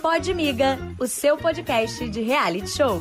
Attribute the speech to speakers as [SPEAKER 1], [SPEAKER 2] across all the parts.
[SPEAKER 1] Pode Miga, o seu podcast de reality show.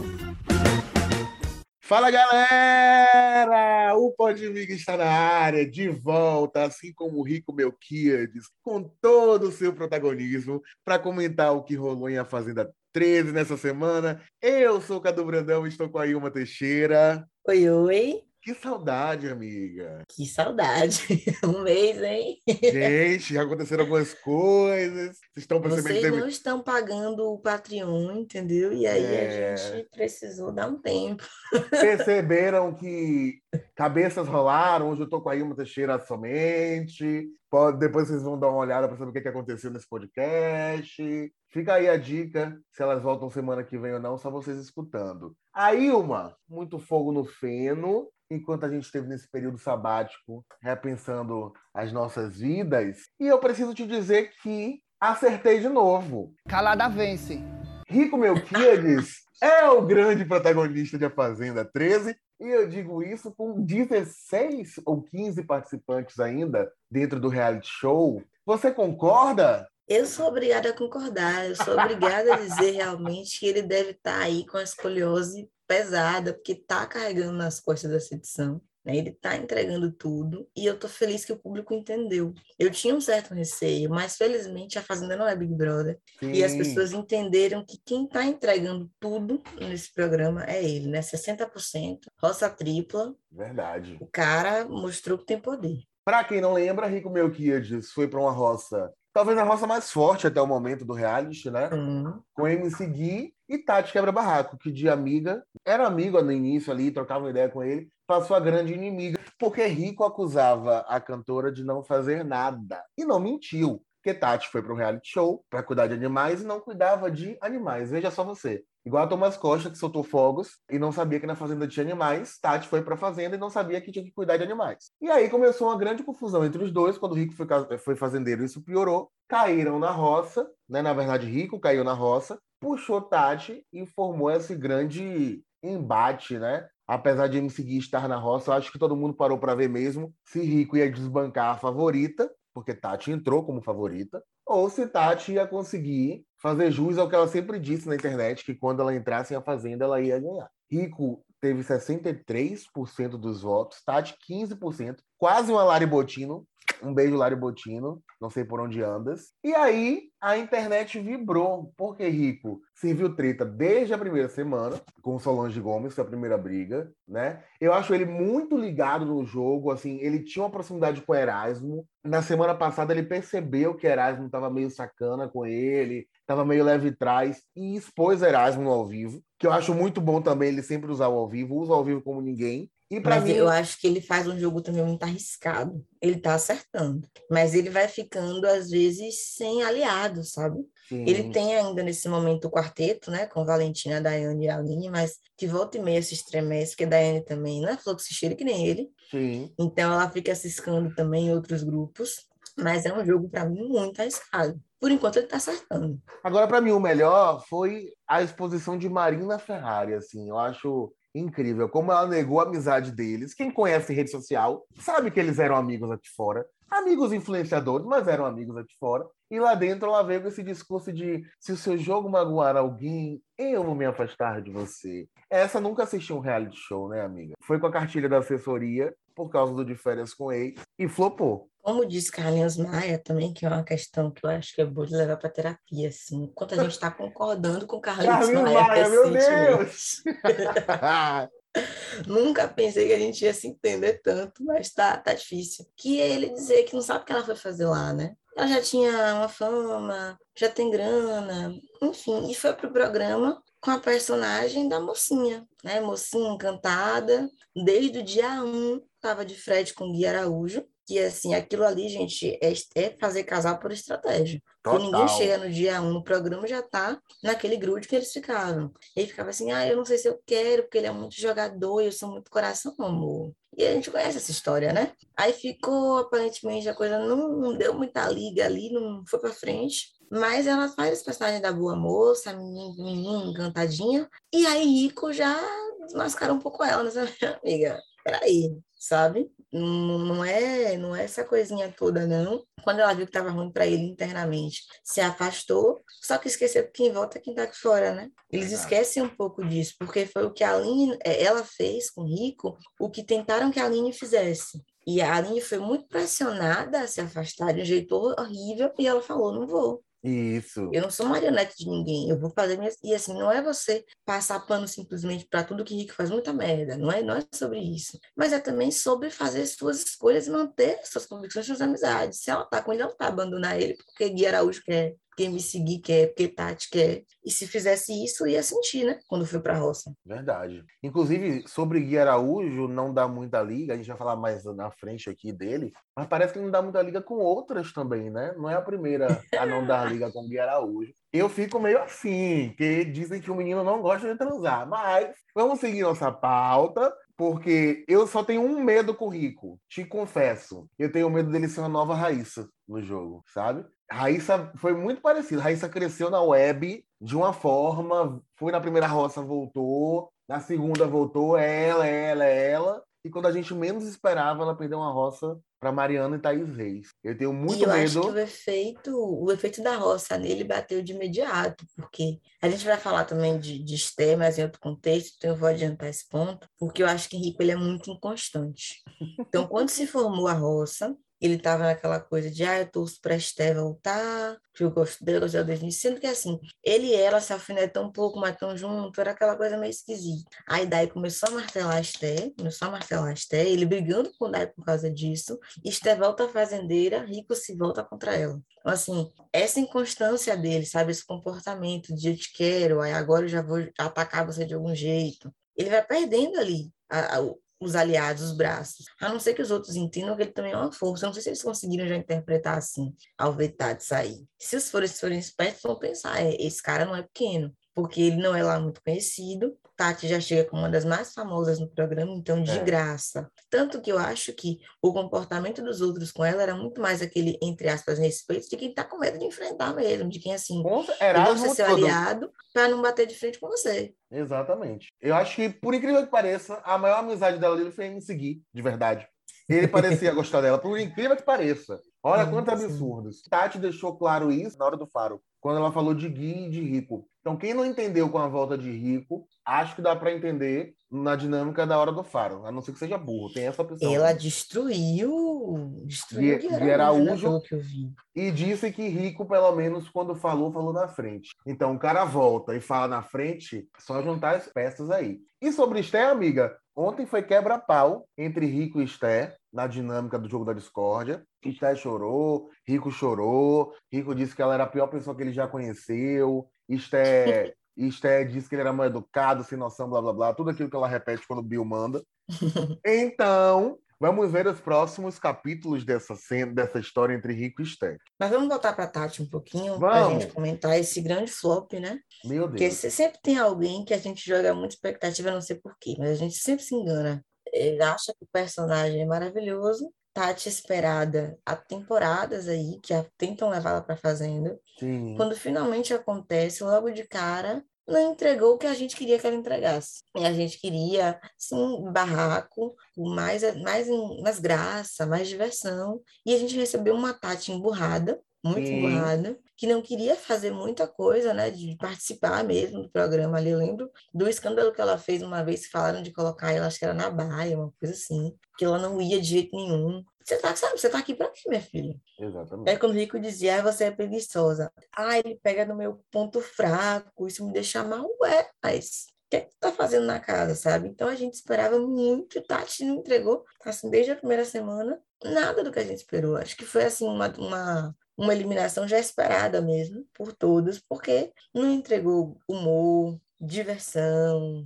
[SPEAKER 2] Fala galera! O Podmiga está na área, de volta, assim como o Rico Melquiades, com todo o seu protagonismo, para comentar o que rolou em A Fazenda 13 nessa semana. Eu sou o Cadu Brandão e estou com a Ilma Teixeira.
[SPEAKER 3] Oi, oi.
[SPEAKER 2] Que saudade, amiga.
[SPEAKER 3] Que saudade. Um mês, hein?
[SPEAKER 2] Gente, já aconteceram algumas coisas. Vocês estão percebendo
[SPEAKER 3] Vocês não estão pagando o Patreon, entendeu? E aí é... a gente precisou dar um tempo.
[SPEAKER 2] Perceberam que cabeças rolaram. Hoje eu tô com a Ilma Teixeira somente. Pode, depois vocês vão dar uma olhada para saber o que, aconteceu nesse podcast. Fica aí a dica, se elas voltam semana que vem ou não, só vocês escutando. A Ilma, muito fogo no feno, enquanto a gente esteve nesse período sabático, repensando as nossas vidas. E eu preciso te dizer que acertei de novo.
[SPEAKER 4] Calada vence.
[SPEAKER 2] Rico Melquiades é o grande protagonista de A Fazenda 13. E eu digo isso com 16 ou 15 participantes ainda dentro do reality show. Você concorda?
[SPEAKER 3] Eu sou obrigada a concordar. Eu sou obrigada a dizer realmente que ele deve estar aí com a escoliose pesada, porque está carregando nas costas dessa edição. Né? Ele está entregando tudo e eu estou feliz que o público entendeu. Eu tinha um certo receio, mas felizmente a Fazenda não é Big Brother. Sim. E as pessoas entenderam que quem está entregando tudo nesse programa é ele, né? 60%, roça tripla.
[SPEAKER 2] Verdade.
[SPEAKER 3] O cara mostrou que tem poder.
[SPEAKER 2] Para quem não lembra, Rico Melquiades foi para uma roça talvez a roça mais forte até o momento do reality, né? Uhum. Com MC Gui e Tati Quebra-Barraco, que de amiga, era amigo no início ali, trocava uma ideia com ele, passou a grande inimiga, porque Rico acusava a cantora de não fazer nada. E não mentiu, porque Tati foi para o reality show para cuidar de animais e não cuidava de animais. Veja só você. Igual a Thomas Costa, que soltou fogos e não sabia que na fazenda tinha animais. Tati foi para a fazenda e não sabia que tinha que cuidar de animais. E aí começou uma grande confusão entre os dois. Quando o Rico foi, fazendeiro, isso piorou. Caíram na roça, né? Na verdade, Rico caiu na roça, puxou Tati e formou esse grande embate, né? Apesar de me seguir estar na roça, acho que todo mundo parou para ver mesmo se Rico ia desbancar a favorita, porque Tati entrou como favorita, ou se Tati ia conseguir fazer jus ao que ela sempre disse na internet, que quando ela entrasse em a Fazenda, ela ia ganhar. Rico teve 63% dos votos, Tati 15%, quase uma Lari Botino. Um beijo, Lari Botino. Não sei por onde andas. E aí, a internet vibrou, porque Rico serviu treta desde a primeira semana, com Solange Gomes, foi a primeira briga, né? Eu acho ele muito ligado no jogo, assim, ele tinha uma proximidade com o Erasmo. Na semana passada, ele percebeu que Erasmo estava meio sacana com ele, estava meio leve trás, e expôs Erasmo ao vivo, que eu acho muito bom também ele sempre usar o ao vivo, usa o ao vivo como ninguém.
[SPEAKER 3] E mas mim... eu acho que ele faz um jogo também muito arriscado. Ele tá acertando. Mas ele vai ficando, às vezes, sem aliado, sabe? Sim. Ele tem ainda nesse momento o quarteto, né? Com Valentina, Daiane e Aline, mas que volta e meia se estremece, porque a Daiane também não é fluxo que nem ele.
[SPEAKER 2] Sim.
[SPEAKER 3] Então ela fica ciscando também em outros grupos. Mas é um jogo, para mim, muito arriscado. Por enquanto ele tá acertando.
[SPEAKER 2] Agora, para mim, o melhor foi a exposição de Marina Ferrari, assim. Eu acho incrível como ela negou a amizade deles. Quem conhece rede social sabe que eles eram amigos aqui fora, amigos influenciadores, mas eram amigos aqui fora. E lá dentro ela veio com esse discurso de se o seu jogo magoar alguém, eu vou me afastar de você. Essa nunca assistiu um reality show, né, amiga? Foi com a cartilha da assessoria por causa do de férias com ex e flopou.
[SPEAKER 3] Como disse Carlinhos Maia também, que é uma questão que eu acho que é boa de levar para terapia, assim. Enquanto a gente está concordando com Carlinhos, Carlinhos Maia, Maia
[SPEAKER 2] meu Deus!
[SPEAKER 3] Nunca pensei que a gente ia se entender tanto, mas tá, tá difícil. Que é ele dizer que não sabe o que ela foi fazer lá, né? Ela já tinha uma fama, já tem grana, enfim, e foi pro programa com a personagem da mocinha, né? Mocinha encantada, desde o dia 1, tava de Fred com Gui Araújo, que assim, aquilo ali, gente, é, é fazer casal por estratégia. Total. Porque ninguém chega no dia um no programa já tá naquele grude que eles ficavam. Ele ficava assim, ah, eu não sei se eu quero, porque ele é muito jogador e eu sou muito coração, amor. E a gente conhece essa história, né? Aí ficou, aparentemente, a coisa não, não deu muita liga ali, não foi pra frente. Mas ela faz esse personagem da boa moça, menina, menina encantadinha. E aí Rico já desmascara um pouco ela, né, amiga? Peraí, sabe? Não, não é não é essa coisinha toda, não. Quando ela viu que estava ruim para ele internamente, se afastou, só que esqueceu que quem volta é quem está aqui fora, né? Eles esquecem um pouco disso, porque foi o que a Aline, é, ela fez com o Rico, o que tentaram que a Aline fizesse. E a Aline foi muito pressionada a se afastar de um jeito horrível, e ela falou, não vou.
[SPEAKER 2] Isso.
[SPEAKER 3] Eu não sou marionete de ninguém. Eu vou fazer minhas. E assim, não é você passar pano simplesmente para tudo que Rico faz muita merda. Não é, não é sobre isso. Mas é também sobre fazer suas escolhas e manter suas convicções, suas amizades. Se ela tá com ele, ela não tá abandonar ele porque Gui Araújo quer quem me seguir quer, porque Tati quer. E se fizesse isso, ia sentir, né? Quando foi pra roça.
[SPEAKER 2] Verdade. Inclusive, sobre Gui Araújo, não dá muita liga, a gente vai falar mais na frente aqui dele, mas parece que não dá muita liga com outras também, né? Não é a primeira a não dar liga com Gui Araújo. Eu fico meio assim, que dizem que o menino não gosta de transar, mas vamos seguir nossa pauta porque eu só tenho um medo com o Rico, te confesso. Eu tenho medo dele ser uma nova Raíssa no jogo, sabe? Raíssa foi muito parecida. Raíssa cresceu na web de uma forma, foi na primeira roça, voltou, na segunda voltou, ela, ela, ela. E quando a gente menos esperava, ela perdeu uma roça para Mariana e Thaís Reis. Eu tenho muito
[SPEAKER 3] e eu
[SPEAKER 2] medo.
[SPEAKER 3] acho que o efeito, o efeito da roça nele bateu de imediato, porque a gente vai falar também de, de Esther, mas em outro contexto, então eu vou adiantar esse ponto, porque eu acho que Henrique ele é muito inconstante. Então, quando se formou a roça, ele estava naquela coisa de, ah, eu torço para Esté voltar, que eu gosto dele, eu gosto desde sendo que assim, ele e ela se alfinetam um pouco, mas tão junto, era aquela coisa meio esquisita. Aí Dai começou a martelar Esté, começou a martelar Esté, ele brigando com Dai por causa disso, Esté volta à fazendeira, Rico se volta contra ela. Então, assim, essa inconstância dele, sabe, esse comportamento de eu te quero, aí agora eu já vou atacar você de algum jeito, ele vai perdendo ali a, a, os aliados, os braços. A não ser que os outros entendam que ele também é uma força. Eu não sei se eles conseguiram já interpretar assim, ao ver Tati sair. Se os forem, forem espertos, vão pensar, é, esse cara não é pequeno, porque ele não é lá muito conhecido, Tati já chega como uma das mais famosas no programa, então de é. graça. Tanto que eu acho que o comportamento dos outros com ela era muito mais aquele, entre aspas, respeito de quem tá com medo de enfrentar mesmo, de quem assim, era você ser aliado para não bater de frente com você.
[SPEAKER 2] Exatamente. Eu acho que, por incrível que pareça, a maior amizade dela dele foi me seguir, de verdade. Ele parecia gostar dela, por incrível que pareça. Olha quantos absurdos. Tati deixou claro isso na hora do faro, quando ela falou de Gui e de Rico. Então, quem não entendeu com a volta de Rico, acho que dá para entender na dinâmica da hora do faro, a não ser que seja burro. Tem essa opção.
[SPEAKER 3] Ela destruiu, destruiu
[SPEAKER 2] de, de Araújo, né, vi. e disse que Rico, pelo menos, quando falou, falou na frente. Então, o cara volta e fala na frente, só juntar as peças aí. E sobre Esther, amiga, ontem foi quebra-pau entre Rico e Esther na dinâmica do jogo da discórdia. Esther chorou, Rico chorou, Rico disse que ela era a pior pessoa que ele já conheceu. Esther Esté disse que ele era mal educado, sem noção, blá blá blá, tudo aquilo que ela repete quando o Bill manda. então, vamos ver os próximos capítulos dessa cena, dessa história entre Rico e Esté.
[SPEAKER 3] Mas vamos voltar para Tati um pouquinho, para a gente comentar esse grande flop, né?
[SPEAKER 2] Meu Deus.
[SPEAKER 3] Porque sempre tem alguém que a gente joga muita expectativa, não sei porquê, mas a gente sempre se engana. Ele acha que o personagem é maravilhoso, Tati esperada há temporadas aí, que a, tentam levá-la para fazenda.
[SPEAKER 2] Sim.
[SPEAKER 3] Quando finalmente acontece, logo de cara, não entregou o que a gente queria que ela entregasse. E a gente queria, sim, barraco, mais, mais, mais graça, mais diversão. E a gente recebeu uma Tati emburrada, muito sim. emburrada, que não queria fazer muita coisa, né, de participar mesmo do programa ali. Eu lembro do escândalo que ela fez uma vez, falaram de colocar ela, acho que era na baia, uma coisa assim, que ela não ia de jeito nenhum. Você tá, sabe, você tá aqui pra quê, minha filha?
[SPEAKER 2] Exatamente.
[SPEAKER 3] É quando o Rico dizia, ah, você é preguiçosa. Ah, ele pega no meu ponto fraco, isso me deixa mal. Ué, mas o que é que tu tá fazendo na casa, sabe? Então a gente esperava muito, Tati não entregou, assim, desde a primeira semana, nada do que a gente esperou. Acho que foi, assim, uma, uma uma eliminação já esperada mesmo por todos, porque não entregou humor, diversão,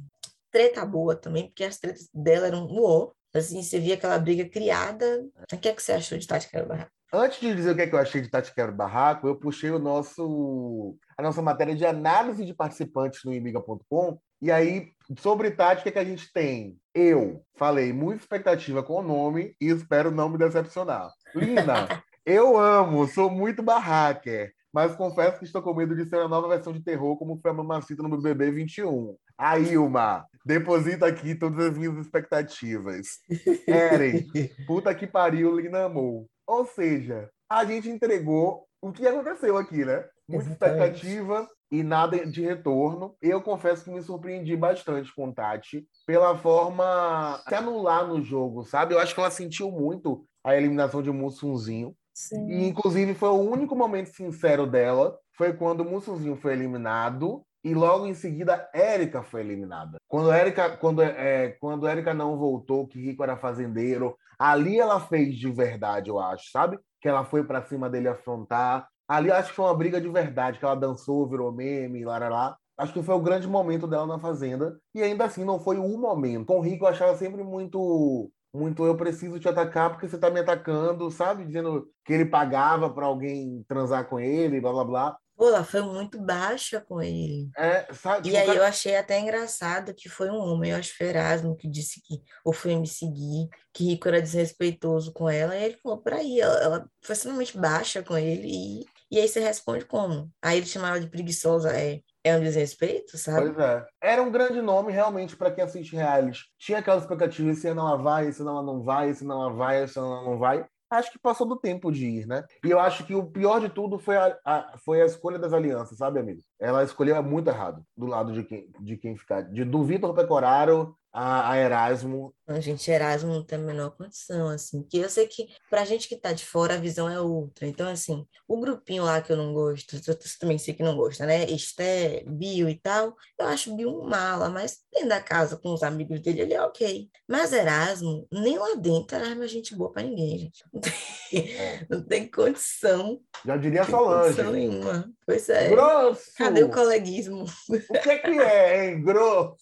[SPEAKER 3] treta boa também, porque as tretas dela eram uó. Assim, você via aquela briga criada. O que é que você achou de Tati Quero Barraco?
[SPEAKER 2] Antes de dizer o que, é que eu achei de Tati Quero Barraco, eu puxei o nosso, a nossa matéria de análise de participantes no imiga.com. E aí, sobre Tati, o que, é que a gente tem? Eu falei muita expectativa com o nome e espero não me decepcionar. Lina, Eu amo, sou muito barracker. mas confesso que estou com medo de ser uma nova versão de terror, como foi a Mamacita no BBB 21. A Ilma, deposita aqui todas as minhas expectativas. Eren, puta que pariu, Lina amou. Ou seja, a gente entregou o que aconteceu aqui, né? Muita Exatamente. expectativa e nada de retorno. Eu confesso que me surpreendi bastante com Tati pela forma se anular no jogo, sabe? Eu acho que ela sentiu muito a eliminação de Mussunzinho. Sim. E, inclusive, foi o único momento sincero dela. Foi quando o Mussunzinho foi eliminado e logo em seguida Érica foi eliminada. Quando Érica, quando, é, quando Érica não voltou, que Rico era fazendeiro, ali ela fez de verdade, eu acho, sabe? Que ela foi para cima dele afrontar. Ali acho que foi uma briga de verdade, que ela dançou, virou meme, lá, lá, lá. Acho que foi o grande momento dela na Fazenda. E ainda assim, não foi o momento. Com o Rico, eu achava sempre muito muito eu preciso te atacar porque você tá me atacando, sabe? Dizendo que ele pagava para alguém transar com ele, blá blá blá.
[SPEAKER 3] Pô, ela foi muito baixa com ele.
[SPEAKER 2] É, sabe,
[SPEAKER 3] e aí eu achei até engraçado que foi um homem, eu acho que Erasmo, que disse que, ou foi me seguir, que Rico era desrespeitoso com ela, e ele falou, por aí, ela, ela foi extremamente baixa com ele, e, e aí você responde como? Aí ele chamava de preguiçosa, é, é um desrespeito, sabe?
[SPEAKER 2] Pois é. Era um grande nome realmente para quem assiste reality. Tinha aquela expectativa, se não ela vai, se não ela não vai, se não ela vai, se não ela não vai. Acho que passou do tempo de ir, né? E eu acho que o pior de tudo foi a, a foi a escolha das alianças, sabe, amigo? Ela escolheu muito errado do lado de quem, de quem ficar. De, do Vitor Pecoraro a, a Erasmo.
[SPEAKER 3] A gente, Erasmo não tem a menor condição, assim. Que eu sei que pra gente que tá de fora, a visão é outra. Então, assim, o grupinho lá que eu não gosto, eu também sei que não gosta, né? Esté, Bio e tal, eu acho Bio um mala, mas dentro da casa com os amigos dele, ele é ok. Mas Erasmo, nem lá dentro Erasmo é gente boa pra ninguém, gente. Não tem, é. não tem condição.
[SPEAKER 2] Já diria Solange. Condição
[SPEAKER 3] nenhuma. Pois é.
[SPEAKER 2] Grosso!
[SPEAKER 3] Cadê o coleguismo?
[SPEAKER 2] O que, que é, hein? Grosso!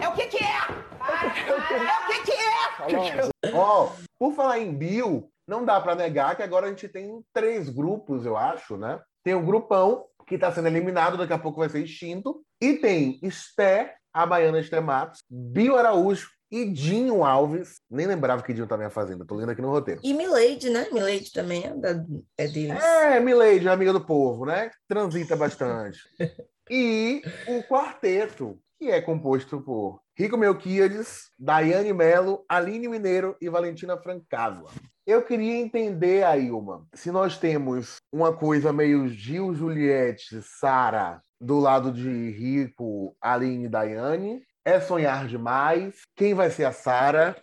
[SPEAKER 4] É o que que é? É o que que é?
[SPEAKER 2] Ó, oh, por falar em bio, não dá para negar que agora a gente tem três grupos, eu acho, né? Tem o grupão, que está sendo eliminado, daqui a pouco vai ser extinto. E tem Esté, a Baiana Extrematos, Bio Araújo e Dinho Alves. Nem lembrava que Dinho também ia fazendo, tô lendo aqui no roteiro.
[SPEAKER 3] E Milady, né? Milady também é, da, é deles.
[SPEAKER 2] É, Milady, amiga do povo, né? Transita bastante. e o quarteto, que é composto por Rico Melquiades, Daiane Melo, Aline Mineiro e Valentina Francava. Eu queria entender, Ailma, se nós temos uma coisa meio Gil, Juliette, Sara, do lado de Rico, Aline e Daiane, é sonhar demais. Quem vai ser a Sara?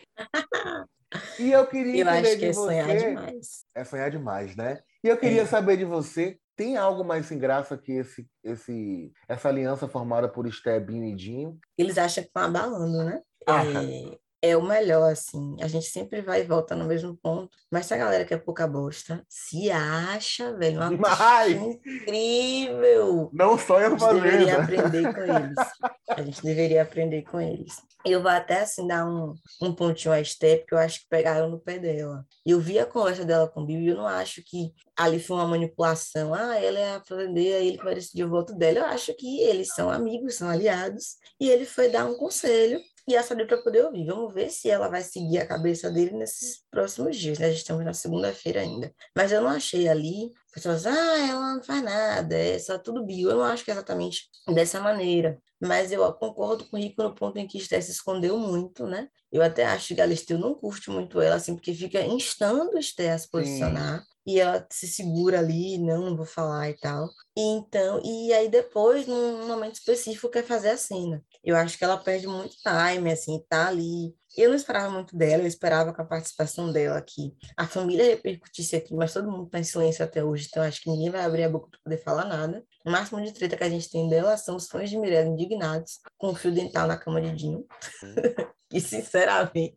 [SPEAKER 2] E eu queria
[SPEAKER 3] eu
[SPEAKER 2] entender
[SPEAKER 3] acho que
[SPEAKER 2] de
[SPEAKER 3] é
[SPEAKER 2] você.
[SPEAKER 3] sonhar demais.
[SPEAKER 2] É sonhar demais, né? E eu queria é. saber de você tem algo mais sem graça que esse, esse, essa aliança formada por Stebinho e Dinho?
[SPEAKER 3] Eles acham que estão abalando, né? Ah. É, é o melhor, assim. A gente sempre vai e volta no mesmo ponto. Mas se a galera que é pouca bosta se acha, velho, uma
[SPEAKER 2] Demais!
[SPEAKER 3] incrível.
[SPEAKER 2] Não sonha
[SPEAKER 3] no fazenda. A gente deveria aprender com eles. A gente deveria aprender com eles. Eu vou até, assim, dar um, um pontinho a Step, porque eu acho que pegaram no pé dela. Eu vi a conversa dela com o Bill e eu não acho que ali foi uma manipulação. Ah, ela é a fazendeira, ele vai decidir o voto dela. Eu acho que eles são amigos, são aliados. E ele foi dar um conselho e a saber para poder ouvir. Vamos ver se ela vai seguir a cabeça dele nesses próximos dias, né? Estamos na segunda-feira ainda. Mas eu não achei ali pessoas, ah, ela não faz nada, é só tudo bio. Eu não acho que é exatamente dessa maneira. Mas eu concordo com o Rico no ponto em que Esther se escondeu muito, né? Eu até acho que Galisteu não curte muito ela, assim, porque fica instando Esther a se posicionar. Sim e ela se segura ali, não, não vou falar e tal. E então, e aí depois, num momento específico, quer fazer a cena. Eu acho que ela perde muito time, assim, tá ali. Eu não esperava muito dela, eu esperava com a participação dela aqui. A família repercutisse aqui, mas todo mundo tá em silêncio até hoje, então acho que ninguém vai abrir a boca para poder falar nada. O máximo de treta que a gente tem dela são os fãs de Mirella indignados com o fio dental na cama de Dinho. e, sinceramente,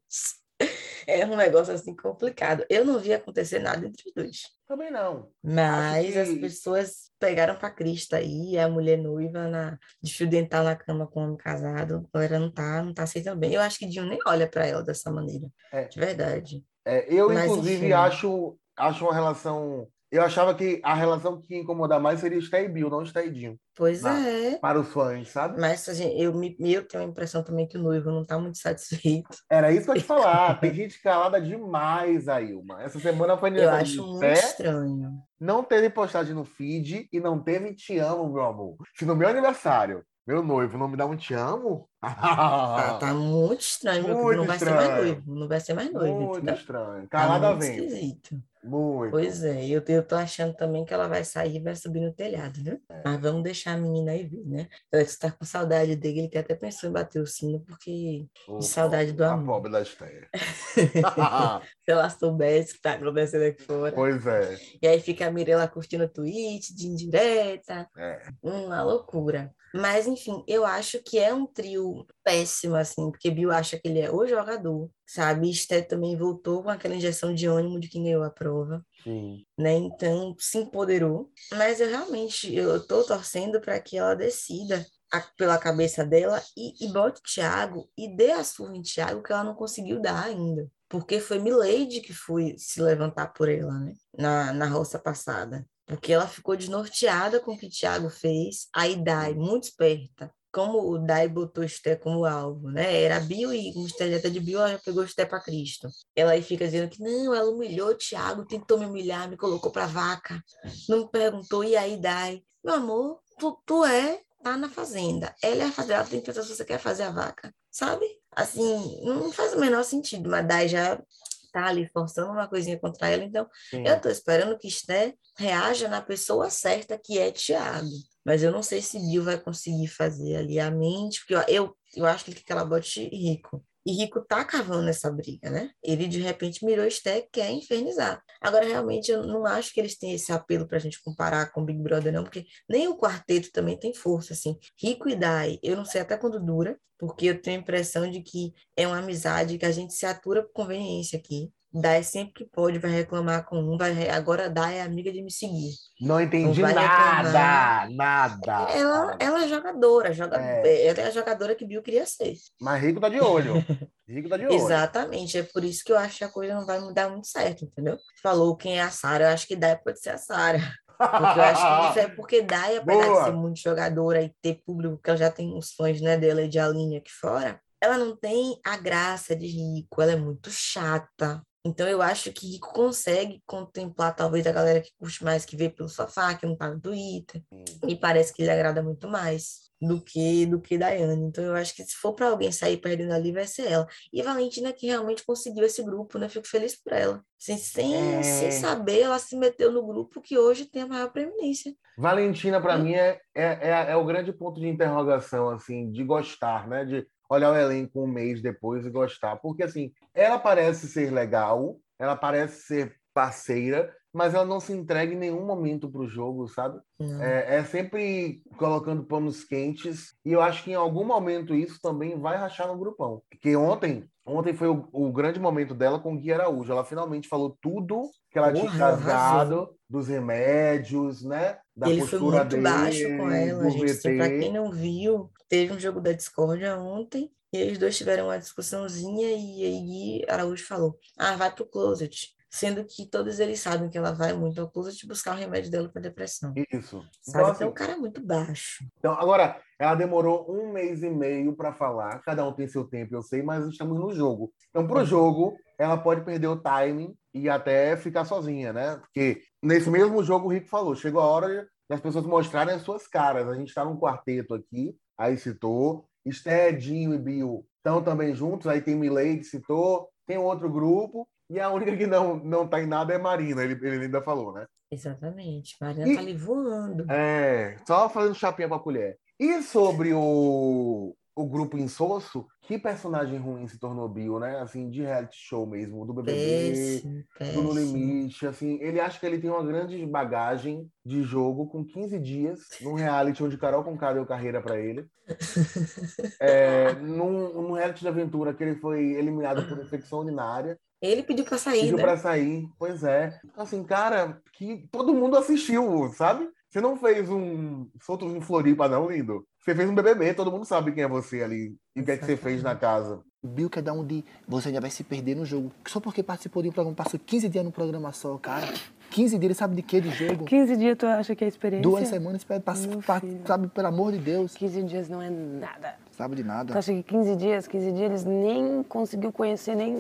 [SPEAKER 3] é um negócio assim complicado. Eu não vi acontecer nada entre os dois.
[SPEAKER 2] Também não.
[SPEAKER 3] Mas que... as pessoas pegaram pra Cristo aí, a mulher noiva na, de fio dental na cama com o homem casado. A galera não tá, não tá aceitando bem. Eu acho que Dinho nem olha para ela dessa maneira. É. De verdade.
[SPEAKER 2] É, eu, Mas, inclusive, enfim. acho, acho uma relação Eu achava que a relação que ia incomodar mais seria Sté e Bill, não Sté e Dinho.
[SPEAKER 3] Pois
[SPEAKER 2] Mas-
[SPEAKER 3] é.
[SPEAKER 2] Para os fãs, sabe?
[SPEAKER 3] Mas gente, eu, me- eu tenho a impressão também que o noivo não tá muito satisfeito.
[SPEAKER 2] Era isso que eu ia te falar. Tem gente calada demais, Ailma. Essa semana foi
[SPEAKER 3] Eu
[SPEAKER 2] aniversário
[SPEAKER 3] acho
[SPEAKER 2] de
[SPEAKER 3] muito
[SPEAKER 2] Sté.
[SPEAKER 3] estranho.
[SPEAKER 2] Não teve postagem no feed e não teve te amo, meu amor. Se no meu aniversário, meu noivo não me dá um te amo,
[SPEAKER 3] Tá, tá muito estranho, meu
[SPEAKER 2] Muito.
[SPEAKER 3] Não vai ser mais
[SPEAKER 2] estranho.
[SPEAKER 3] noivo. Não vai ser mais noivo,
[SPEAKER 2] muito
[SPEAKER 3] entendeu?
[SPEAKER 2] estranho.
[SPEAKER 3] Tá
[SPEAKER 2] Calada
[SPEAKER 3] muito
[SPEAKER 2] vem.
[SPEAKER 3] esquisito.
[SPEAKER 2] Muito.
[SPEAKER 3] Pois é, eu, eu tô achando também que ela vai sair e vai subir no telhado, viu?
[SPEAKER 2] É.
[SPEAKER 3] Mas vamos deixar a menina aí ver, né? Ela está com saudade dele, ele até pensou em bater o sino, porque
[SPEAKER 2] Ô,
[SPEAKER 3] de saudade do
[SPEAKER 2] a
[SPEAKER 3] amor.
[SPEAKER 2] pobre da Esté.
[SPEAKER 3] se ela soubesse o que tá acontecendo aqui fora.
[SPEAKER 2] pois é.
[SPEAKER 3] E aí fica a Mirella curtindo o tweet de indireta.
[SPEAKER 2] É.
[SPEAKER 3] Uma loucura. Mas, enfim, eu acho que é um trio péssimo, assim, porque Bill acha que ele é o jogador, sabe? Esté também voltou com aquela injeção de ânimo de quem ganhou a prova,
[SPEAKER 2] Sim.
[SPEAKER 3] né? Então, se empoderou. Mas eu realmente, eu tô torcendo para que ela decida a- pela cabeça dela e, e bote Thiago e dê a surra em Thiago que ela não conseguiu dar ainda. Porque foi Milady que foi se levantar por ela, né? Na, na roça passada. Porque ela ficou desnorteada com o que Thiago fez. Aí Dai, muito esperta. Como o Dai botou Esté como alvo, né? Era Bill e como estelheta de Bill, ela já pegou Esté para Cristo. Ela aí fica dizendo que não, ela humilhou o Thiago, tentou me humilhar, me colocou pra vaca. Não me perguntou, e aí Dai? Meu amor, tu, tu é, tá na fazenda. Ela é a fazenda, ela tem que pensar se você quer fazer a vaca, sabe? Assim, não faz o menor sentido, mas Dai já tá ali forçando uma coisinha contra ela, então
[SPEAKER 2] sim.
[SPEAKER 3] eu tô esperando que Esté reaja na pessoa certa, que é Tiago. Mas eu não sei se Bill vai conseguir fazer ali a mente, porque eu, eu, eu acho que ele quer que ela bote Rico. E Rico tá cavando essa briga, né? Ele de repente mirou e quer infernizar. Agora, realmente, eu não acho que eles têm esse apelo pra gente comparar com Big Brother, não, porque nem o quarteto também tem força, assim. Rico e Dai, eu não sei até quando dura, porque eu tenho a impressão de que é uma amizade que a gente se atura por conveniência aqui. Dai sempre que pode vai reclamar com um, vai agora Dai é amiga de me seguir.
[SPEAKER 2] Não entendi
[SPEAKER 3] Não
[SPEAKER 2] nada,
[SPEAKER 3] reclamar.
[SPEAKER 2] nada.
[SPEAKER 3] Ela, ela é jogadora, joga,
[SPEAKER 2] É.
[SPEAKER 3] ela é a jogadora que Bill queria ser.
[SPEAKER 2] Mas Rico tá de olho. Rico tá de olho.
[SPEAKER 3] Exatamente, é por isso que eu acho que a coisa não vai mudar muito certo, entendeu? Falou quem é a Sara, eu acho que Dai pode ser a Sara. Porque eu acho que é porque Dai, apesar
[SPEAKER 2] Boa.
[SPEAKER 3] de ser muito jogadora e ter público, que ela já tem uns fãs né, dela e de Aline aqui fora, ela não tem a graça de Rico, ela é muito chata. Então eu acho que Rico consegue contemplar talvez a galera que curte mais, que vê pelo sofá, que não tá no Twitter. Me parece que ele agrada muito mais do que do que Daiane. Então eu acho que se for para alguém sair perdendo ali, vai ser ela. E Valentina que realmente conseguiu esse grupo, né? Fico feliz por ela. Sem, sem,
[SPEAKER 2] É.
[SPEAKER 3] sem saber, ela se meteu no grupo que hoje tem a maior preeminência.
[SPEAKER 2] Valentina, para
[SPEAKER 3] Hum.
[SPEAKER 2] mim, é, é, é, é o grande ponto de interrogação, assim, de gostar, né? De olhar o elenco um mês depois e gostar. Porque, assim, ela parece ser legal, ela parece ser parceira, mas ela não se entrega em nenhum momento pro jogo, sabe? É, é sempre colocando panos quentes. E eu acho que em algum momento isso também vai rachar no grupão. Porque ontem, ontem foi o, o grande momento dela com o Gui Araújo. Ela finalmente falou tudo que ela tinha
[SPEAKER 3] Porra, ela
[SPEAKER 2] rasgado dos remédios, né? Da
[SPEAKER 3] ele foi muito
[SPEAKER 2] dele,
[SPEAKER 3] baixo com ela, gente. Assim, pra
[SPEAKER 2] VT.
[SPEAKER 3] quem não viu, teve um jogo da discórdia ontem, e eles dois tiveram uma discussãozinha, e aí Gui Araújo falou: Ah, vai pro closet. Sendo que todos eles sabem que ela vai muito ao closet buscar o remédio dela para depressão.
[SPEAKER 2] Isso.
[SPEAKER 3] Sabe?
[SPEAKER 2] Então,
[SPEAKER 3] Então, o
[SPEAKER 2] assim,
[SPEAKER 3] cara é muito baixo.
[SPEAKER 2] então, agora, ela demorou um mês e meio para falar. Cada um tem seu tempo, eu sei, mas estamos no jogo. Então, pro jogo, ela pode perder o timing e até ficar sozinha, né? Porque nesse mesmo jogo o Rico falou: chegou a hora das pessoas mostrarem as suas caras. A gente está num quarteto aqui, aí citou. Esté, Dinho e Bill estão também juntos, aí tem Milady, citou, tem outro grupo, e a única que não, não tá em nada é Marina, ele, ele ainda falou, né?
[SPEAKER 3] Exatamente. Marina
[SPEAKER 2] E-
[SPEAKER 3] tá ali voando.
[SPEAKER 2] É, só fazendo chapinha com a colher. E sobre o, o grupo Insosso, que personagem ruim se tornou Bill, né? Assim, de reality show mesmo, do BBB,
[SPEAKER 3] Péssimo,
[SPEAKER 2] do No. Limite, assim, ele acha que ele tem uma grande bagagem de jogo com 15 dias num reality onde Carol Conká deu carreira pra ele. É, num, num reality de aventura que ele foi eliminado por infecção urinária,
[SPEAKER 3] Ele pediu pra sair,
[SPEAKER 2] pediu
[SPEAKER 3] né?
[SPEAKER 2] pra sair, pois é. Então, assim, cara, que todo mundo assistiu, sabe? Você não fez um solto em Floripa, não, lindo. Você fez um BBB, todo mundo sabe quem é você ali e o que é que você fez na casa.
[SPEAKER 4] O Bill quer dar um de você ainda vai se perder no jogo. Só porque participou de um programa, passou 15 dias no programa só, cara.
[SPEAKER 5] 15 dias, ele sabe de quê de jogo?
[SPEAKER 6] 15 dias tu acha que é experiência?
[SPEAKER 5] Duas semanas, pra, pra, pra, sabe, pelo amor de Deus.
[SPEAKER 6] 15 dias não é nada.
[SPEAKER 5] Sabe de nada.
[SPEAKER 6] Tu acha que 15 dias, 15 dias eles nem conseguiu conhecer nem.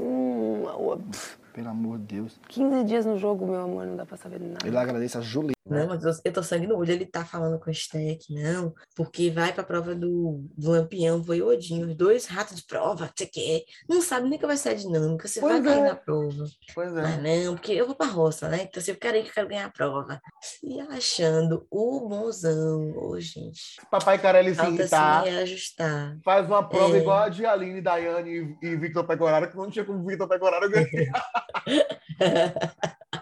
[SPEAKER 5] Pelo amor de Deus.
[SPEAKER 6] 15 dias no jogo, meu amor, não dá pra saber nada.
[SPEAKER 5] Ele agradece a Julie.
[SPEAKER 3] Não, mas eu, eu tô sangue no olho. Ele tá falando com o Steck, não, porque vai pra prova do, do Lampião, foi Odinho, os dois ratos de prova, você quer. Não sabe nem que vai ser a dinâmica, você
[SPEAKER 2] Pois
[SPEAKER 3] vai cair
[SPEAKER 2] é.
[SPEAKER 3] na prova.
[SPEAKER 2] Pois é.
[SPEAKER 3] Mas não, porque eu vou pra roça, né? Então, se eu quero ir, que eu quero ganhar a prova. E achando o bonzão, ô, gente.
[SPEAKER 2] Papai Carelli se irritar.
[SPEAKER 3] se reajustar.
[SPEAKER 2] Faz uma prova
[SPEAKER 3] É.
[SPEAKER 2] igual a de Aline, Daiane e, e Victor Pecoraro, que não tinha como Victor Pecoraro ganhar.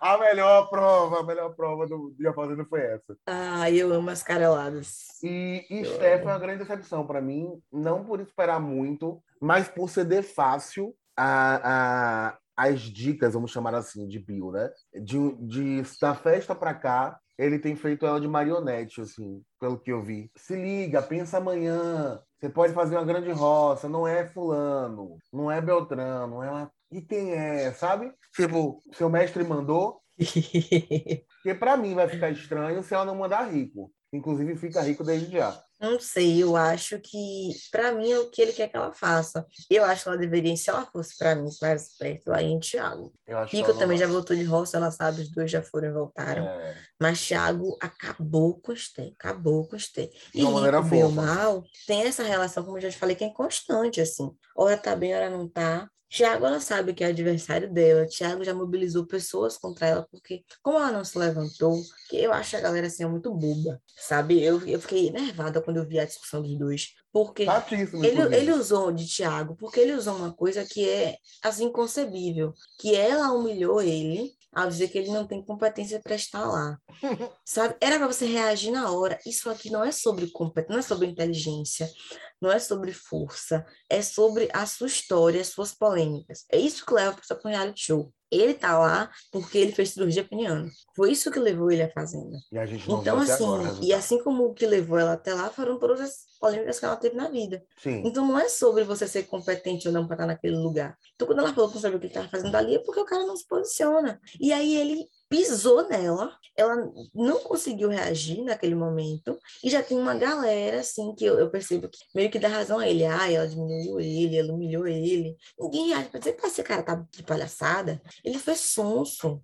[SPEAKER 2] a melhor prova, a melhor prova do Dia Fazenda foi essa.
[SPEAKER 3] Ai, eu amo as careladas.
[SPEAKER 2] E, e Steph é uma grande decepção para mim, não por esperar muito, mas por ceder fácil a, a, as dicas, vamos chamar assim, de Bill, né? De, de da festa para cá, ele tem feito ela de marionete, assim, pelo que eu vi. Se liga, pensa amanhã. Você pode fazer uma grande roça, não é fulano, não é Beltrano, não é uma... E quem é, sabe? Tipo, seu mestre mandou, porque para mim vai ficar estranho se ela não mandar rico. Inclusive fica rico desde já.
[SPEAKER 3] Não sei, eu acho que, pra mim, é o que ele quer que ela faça. Eu acho que ela deveria, se ela fosse pra mim, mais perto, aí em Thiago. Rico
[SPEAKER 2] não
[SPEAKER 3] também já voltou de roça, ela sabe, os dois já foram e voltaram.
[SPEAKER 2] É.
[SPEAKER 3] Mas Thiago acabou com o Stê, acabou com o Stê. E
[SPEAKER 2] maneira
[SPEAKER 3] Rico, bem mal, tem essa relação, como eu já te falei, que é constante, assim. Hora tá bem, hora não tá. Thiago, ela sabe que é adversário dela. Thiago já mobilizou pessoas contra ela, porque como ela não se levantou, que eu acho a galera assim é muito boba, sabe? Eu, eu fiquei enervada quando eu vi a discussão dos dois, porque ele,
[SPEAKER 2] inclusive.
[SPEAKER 3] ele usou de Thiago, porque ele usou uma coisa que é assim inconcebível, que ela humilhou ele ao dizer que ele não tem competência para estar lá. Sabe? Era para você reagir na hora. Isso aqui não é sobre competência, não é sobre inteligência, não é sobre força, é sobre a sua história, as suas polêmicas. É isso que leva a pessoa para um reality show. Ele tá lá porque ele fez cirurgia peniana. Foi isso que levou ele à fazenda.
[SPEAKER 2] E a gente não
[SPEAKER 3] Então, assim,
[SPEAKER 2] agora
[SPEAKER 3] e assim como o que levou ela até lá foram todas as polêmicas que ela teve na vida.
[SPEAKER 2] Sim.
[SPEAKER 3] Então não é sobre você ser competente ou não para estar naquele lugar. Então quando ela falou que não sabia o que ele estava fazendo ali, é porque o cara não se posiciona. E aí ele pisou nela, ela não conseguiu reagir naquele momento, e já tem uma galera, assim, que eu, eu percebo que meio que dá razão a ele. Ah, ela diminuiu ele, ela humilhou ele. Ninguém acha, pra dizer que esse cara tá de palhaçada, ele foi sonso.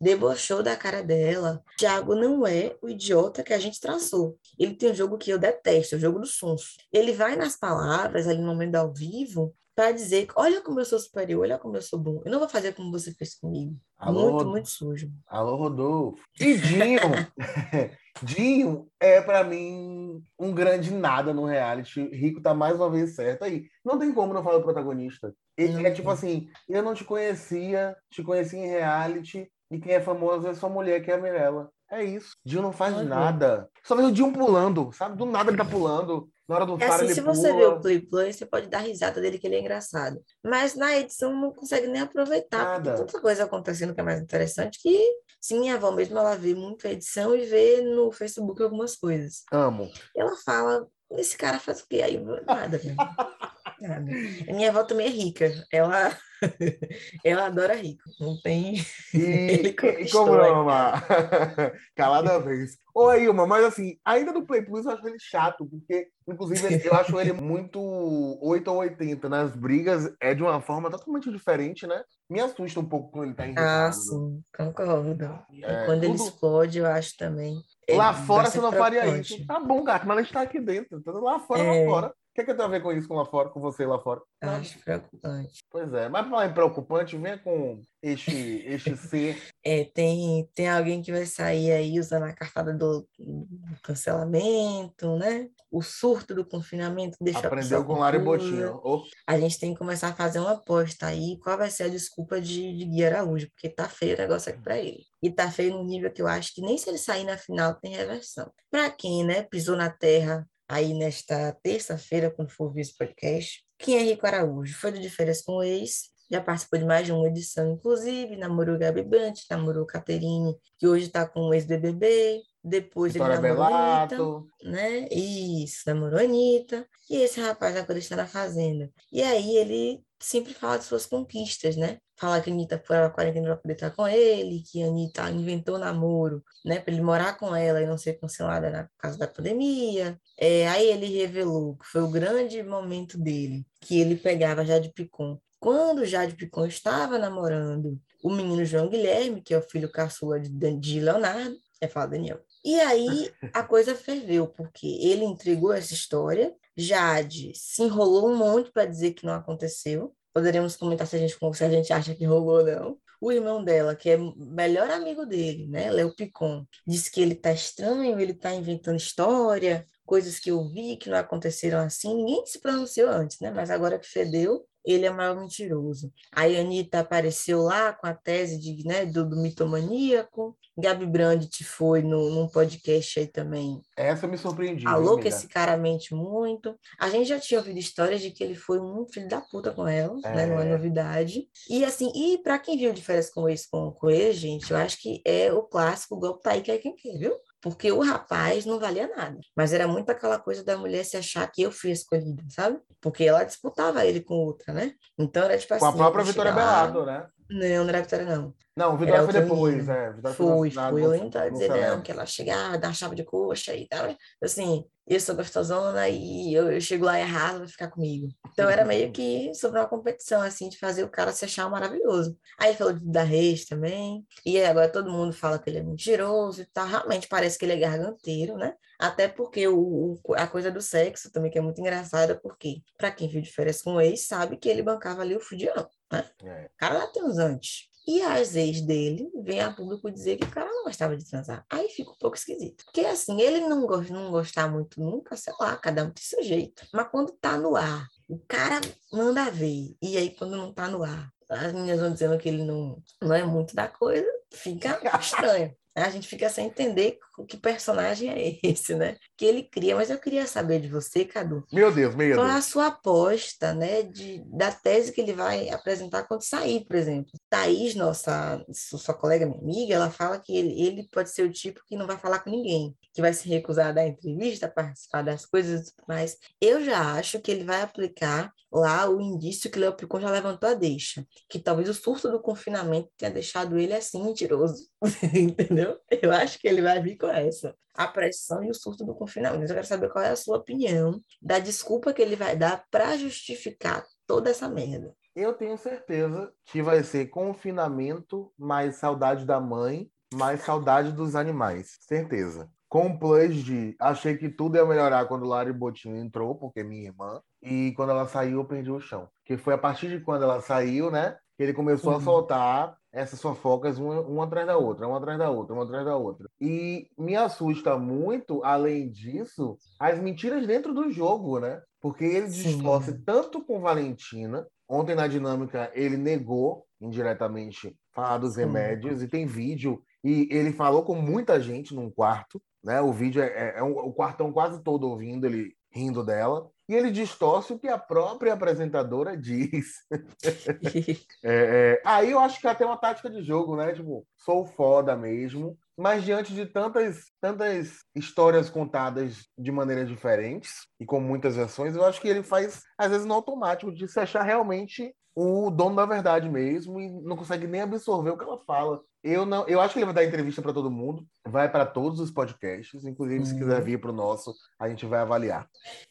[SPEAKER 3] Debochou da cara dela. Thiago não é o idiota que a gente traçou. Ele tem um jogo que eu detesto, é o jogo do sonso. Ele vai nas palavras, ali no momento ao vivo, para dizer: olha como eu sou superior, olha como eu sou bom. Eu não vou fazer como você fez comigo.
[SPEAKER 2] Alô,
[SPEAKER 3] muito, muito sujo.
[SPEAKER 2] Alô, Rodolfo. E Dinho, Dinho é pra mim um grande nada no reality. Rico tá mais uma vez certo aí. Não tem como não falar do protagonista. Ele
[SPEAKER 3] Não
[SPEAKER 2] é tipo assim, eu não te conhecia, te conheci em reality, e quem é famoso é sua mulher, que é a Mirella. É isso. Dinho não faz nada. Só vê o Dinho pulando, sabe? Do nada ele tá pulando. Na hora do
[SPEAKER 3] É assim, se
[SPEAKER 2] pula.
[SPEAKER 3] você vê o Play Play, você pode dar risada dele que ele é engraçado. Mas na edição não consegue nem aproveitar, porque
[SPEAKER 2] Nada.
[SPEAKER 3] tem tanta coisa acontecendo que é mais interessante que, sim, minha avó mesmo, ela vê muito a edição e vê no Facebook algumas coisas.
[SPEAKER 2] Amo.
[SPEAKER 3] E ela fala, esse cara faz o quê? Aí, nada, velho. A minha avó também é rica. Ela, ela adora rico. Não tem...
[SPEAKER 2] E,
[SPEAKER 3] Ele
[SPEAKER 2] e como
[SPEAKER 3] é.
[SPEAKER 2] amar? Calada vez. Oi, Ilma, mas assim, ainda do Play Plus eu acho ele chato, porque, inclusive, eu acho ele muito 8 ou 80 nas brigas, é de uma forma totalmente diferente, né? Me assusta um pouco quando ele tá irritado.
[SPEAKER 3] Ah, sim, concordo.
[SPEAKER 2] É,
[SPEAKER 3] quando ele
[SPEAKER 2] tudo-
[SPEAKER 3] explode, eu acho também.
[SPEAKER 2] Lá fora você não faria isso. Tá bom, gato, mas a gente tá aqui dentro. Tá lá fora,
[SPEAKER 3] É.
[SPEAKER 2] lá fora. O que, é que eu tenho a ver com isso com lá fora, com você lá fora? Nada.
[SPEAKER 3] Acho preocupante.
[SPEAKER 2] Pois é, mas falar em preocupante, venha com este, este ser.
[SPEAKER 3] É, tem, tem alguém que vai sair aí usando a cartada do, do cancelamento, né? O surto do confinamento deixou a
[SPEAKER 2] Aprendeu
[SPEAKER 3] pessoa
[SPEAKER 2] com Lário
[SPEAKER 3] confusa.
[SPEAKER 2] Botinho. Oh,
[SPEAKER 3] A gente tem que começar a fazer uma aposta aí. Qual vai ser a desculpa de, de Gui Araújo? Porque tá feio o negócio aqui pra ele. E tá feio num nível que eu acho que nem se ele sair na final tem reversão. Pra quem, né, pisou na terra aí nesta terça-feira, quando for ouvir esse podcast, é Rico Araújo? Foi do De Férias com o Ex, já participou de mais de uma edição, inclusive, namorou Gabi Brant, namorou Caterine, que hoje está com o ex-BBB, Depois
[SPEAKER 2] Vitória
[SPEAKER 3] ele namorou a Anitta,
[SPEAKER 2] Belato.
[SPEAKER 3] né? Isso, namorou Anitta. E esse rapaz agora está na fazenda. E aí ele sempre fala de suas conquistas, né? Fala que a Anitta foi a quarentena para poder estar com ele, que a Anitta inventou namoro, né? Para ele morar com ela e não ser cancelada na causa da pandemia. É, aí ele revelou que foi o grande momento dele, que ele pegava Jade Picon. Quando Jade Picon estava namorando o menino João Guilherme, que é o filho caçula de, de Leonardo, é fala Daniel. E aí a coisa ferveu, porque ele entregou essa história, Jade se enrolou um monte para dizer que não aconteceu. Poderíamos comentar se a gente, se a gente acha que rolou ou não. O irmão dela, que é melhor amigo dele, né, Léo Picon, disse que ele tá estranho, ele tá inventando história, coisas que eu vi que não aconteceram assim. Ninguém se pronunciou antes, né? Mas agora que fedeu, ele é o maior mentiroso. A Anitta apareceu lá com a tese de, né, do, do mitomaníaco. Gabi Brandt foi no, num podcast aí também.
[SPEAKER 2] Essa me surpreendeu.
[SPEAKER 3] Falou que esse cara mente muito. A gente já tinha ouvido histórias de que ele foi um filho da puta com ela, né? Não é
[SPEAKER 2] É.
[SPEAKER 3] novidade. E assim, e para quem viu diferença com esse com, com ele, gente, eu acho que é o clássico golpe tá aí que é quem quer, viu? Porque o rapaz não valia nada. Mas era muito aquela coisa da mulher se achar que eu fui escolhida, sabe? Porque ela disputava ele com outra, né? Então era tipo
[SPEAKER 2] Com a
[SPEAKER 3] assim.
[SPEAKER 2] própria
[SPEAKER 3] eu vou
[SPEAKER 2] Vitória
[SPEAKER 3] lá-
[SPEAKER 2] Belato, né?
[SPEAKER 3] Não, não era Vitória, não.
[SPEAKER 2] Não, Vitória foi depois,
[SPEAKER 3] menina.
[SPEAKER 2] é. Vitória
[SPEAKER 3] Foi,
[SPEAKER 2] no-
[SPEAKER 3] Eu
[SPEAKER 2] no
[SPEAKER 3] dizendo, não, que ela chegava, dá chave de coxa e tal. Assim, eu sou gostosona e eu, eu chego lá errado, vai ficar comigo. Então era meio que sobre uma competição, assim, de fazer o cara se achar maravilhoso. Aí ele falou da Reis também. E agora todo mundo fala que ele é mentiroso e tal. Realmente parece que ele é garganteiro, né? Até porque o, o- a coisa do sexo também, que é muito engraçada, porque pra quem viu diferença com o ex, sabe que ele bancava ali o fudião, né?
[SPEAKER 2] É.
[SPEAKER 3] O cara lá tem uns antes. E as ex dele vêm a público dizer que o cara não gostava de transar. Aí fica um pouco esquisito. Porque assim, ele não, go não gostar muito nunca, sei lá, cada um tem seu jeito. Mas quando tá no ar, o cara manda ver. E aí, quando não tá no ar, as meninas vão dizendo que ele não, não é muito da coisa, fica estranho. A gente fica sem entender que personagem é esse, né? Que ele cria. Mas eu queria saber de você, Cadu,
[SPEAKER 2] Meu Deus, medo.
[SPEAKER 3] qual é a sua aposta, né, de, da tese que ele vai apresentar quando sair, por exemplo? Thaís, nossa su- sua colega, minha amiga, ela fala que ele, ele pode ser o tipo que não vai falar com ninguém, que vai se recusar a dar entrevista, participar das coisas, mas eu já acho que ele vai aplicar lá o indício que Léo Picon já levantou a deixa, que talvez o surto do confinamento tenha deixado ele assim mentiroso, entendeu? Eu acho que ele vai vir com essa. A pressão e o surto do confinamento. Eu quero saber qual é a sua opinião da desculpa que ele vai dar para justificar toda essa merda.
[SPEAKER 2] Eu tenho certeza que vai ser confinamento, mais saudade da mãe, mais saudade dos animais. Certeza. Com o plus de achei que tudo ia melhorar quando Lari Botinho entrou, porque é minha irmã, e quando ela saiu eu perdi o chão. Que foi a partir de quando ela saiu, né? Que ele começou a
[SPEAKER 3] Uhum.
[SPEAKER 2] soltar essas fofocas uma, uma atrás da outra, uma atrás da outra, uma atrás da outra. E me assusta muito, além disso, as mentiras dentro do jogo, né? Porque ele
[SPEAKER 3] Sim.
[SPEAKER 2] distorce tanto com Valentina. Ontem na dinâmica ele negou indiretamente falar dos
[SPEAKER 3] Sim.
[SPEAKER 2] remédios e tem vídeo e ele falou com muita gente num quarto, né? O vídeo é, é- é um- o quartão quase todo ouvindo ele rindo dela e ele distorce o que a própria apresentadora diz. É, é, aí eu acho que é até uma tática de jogo, né? Tipo, sou foda mesmo. Mas diante de tantas, tantas histórias contadas de maneiras diferentes e com muitas versões, eu acho que ele faz, às vezes, no automático, de se achar realmente o dono da verdade mesmo e não consegue nem absorver o que ela fala. Eu não, eu acho que ele vai dar entrevista para todo mundo, vai para todos os podcasts, inclusive se
[SPEAKER 3] Hum.
[SPEAKER 2] quiser vir para o nosso, a gente vai avaliar.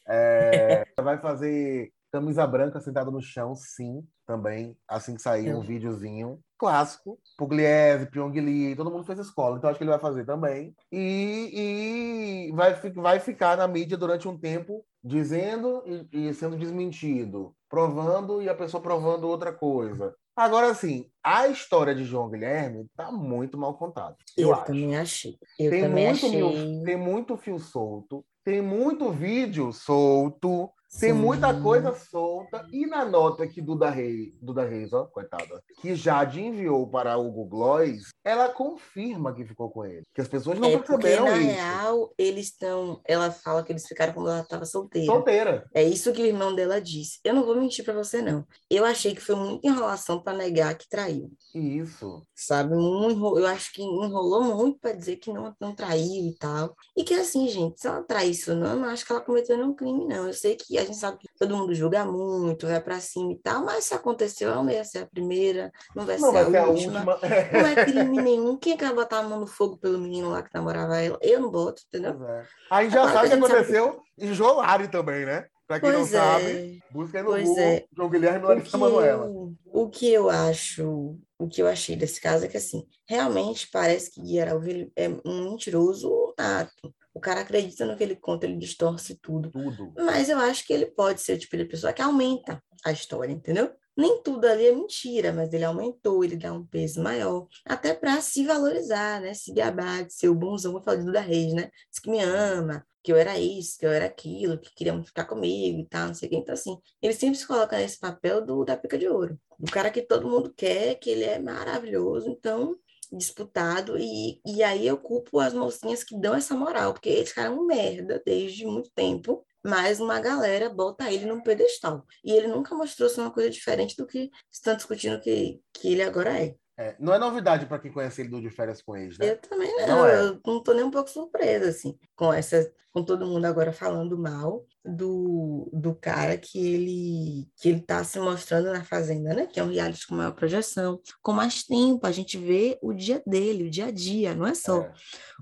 [SPEAKER 2] É, vai fazer camisa branca sentada no chão, sim, também, assim que sair um
[SPEAKER 3] Eu-
[SPEAKER 2] videozinho clássico. Pugliese, Pyong Lee, todo mundo fez escola, então acho que ele vai fazer também. E, e vai, vai ficar na mídia durante um tempo dizendo e, e sendo desmentido, provando e a pessoa provando outra coisa. Agora, assim, a história de João Guilherme tá muito mal contada. Eu,
[SPEAKER 3] Eu
[SPEAKER 2] acho.
[SPEAKER 3] também achei. Eu
[SPEAKER 2] Tem
[SPEAKER 3] também
[SPEAKER 2] muito,
[SPEAKER 3] achei.
[SPEAKER 2] mil- tem muito fio solto, tem muito vídeo solto Tem
[SPEAKER 3] Sim.
[SPEAKER 2] muita coisa solta. E na nota que Duda Reis, Duda Reis, ó, coitada, que Jade enviou para Hugo Gloss, ela confirma que ficou com ele. Que as pessoas não
[SPEAKER 3] É porque,
[SPEAKER 2] perceberam
[SPEAKER 3] na
[SPEAKER 2] isso.
[SPEAKER 3] real, eles estão. Ela fala que eles ficaram quando ela estava solteira.
[SPEAKER 2] Solteira.
[SPEAKER 3] É isso que o irmão dela disse. Eu não vou mentir pra você, não. Eu achei que foi muita enrolação pra negar que traiu.
[SPEAKER 2] Isso.
[SPEAKER 3] Sabe? Um Eu acho que enrolou muito pra dizer que não, não traiu e tal. E que assim, gente, se ela traísse ou não, eu não acho que ela cometeu nenhum crime, não. Eu sei que a gente sabe que todo mundo julga muito, vai pra cima e tal, mas se aconteceu, ela não ia ser a primeira, não vai
[SPEAKER 2] Não
[SPEAKER 3] ser
[SPEAKER 2] vai ser
[SPEAKER 3] a
[SPEAKER 2] a
[SPEAKER 3] última.
[SPEAKER 2] última.
[SPEAKER 3] Não é crime nenhum. Quem quer botar a mão no fogo pelo menino lá que namorava ela? Eu não boto, entendeu?
[SPEAKER 2] É. A gente já
[SPEAKER 3] Agora
[SPEAKER 2] sabe o
[SPEAKER 3] que a gente sabe
[SPEAKER 2] aconteceu em Jolari também, né? Pra quem não
[SPEAKER 3] Pois
[SPEAKER 2] sabe,
[SPEAKER 3] é.
[SPEAKER 2] busca aí no
[SPEAKER 3] Pois
[SPEAKER 2] Google
[SPEAKER 3] é.
[SPEAKER 2] João Guilherme e
[SPEAKER 3] O
[SPEAKER 2] Larissa
[SPEAKER 3] que,
[SPEAKER 2] Manoela.
[SPEAKER 3] o que eu acho, o que eu achei desse caso é que, assim, realmente parece que Gui Araújo ele é um mentiroso nato. O cara acredita no que ele conta, ele distorce tudo.
[SPEAKER 2] Tudo.
[SPEAKER 3] Mas eu acho que ele pode ser o tipo de pessoa que aumenta a história, entendeu? Nem tudo ali é mentira, mas ele aumentou, ele dá um peso maior, até para se valorizar, né? Se gabar, de ser o bonzão, eu falei do da Reis, né? Diz que me ama, que eu era isso, que eu era aquilo, que queria muito ficar comigo e tal, não sei o que. Então, assim, ele sempre se coloca nesse papel do da pica de ouro, do cara que todo mundo quer, que ele é maravilhoso, então disputado, e, e aí eu culpo as mocinhas que dão essa moral, porque esse cara é um merda desde muito tempo, mas uma galera bota ele num pedestal. E ele nunca mostrou ser uma coisa diferente do que estão discutindo que, que ele agora é.
[SPEAKER 2] É, não é novidade pra quem conhece ele do De Férias com Ex, né?
[SPEAKER 3] Eu também não,
[SPEAKER 2] Não é.
[SPEAKER 3] eu não tô nem um pouco surpresa, assim, com essa, com todo mundo agora falando mal do, do cara que ele, que ele tá se mostrando na Fazenda, né? Que é um reality com maior projeção, com mais tempo, a gente vê o dia dele, o dia a dia, não é só
[SPEAKER 2] É.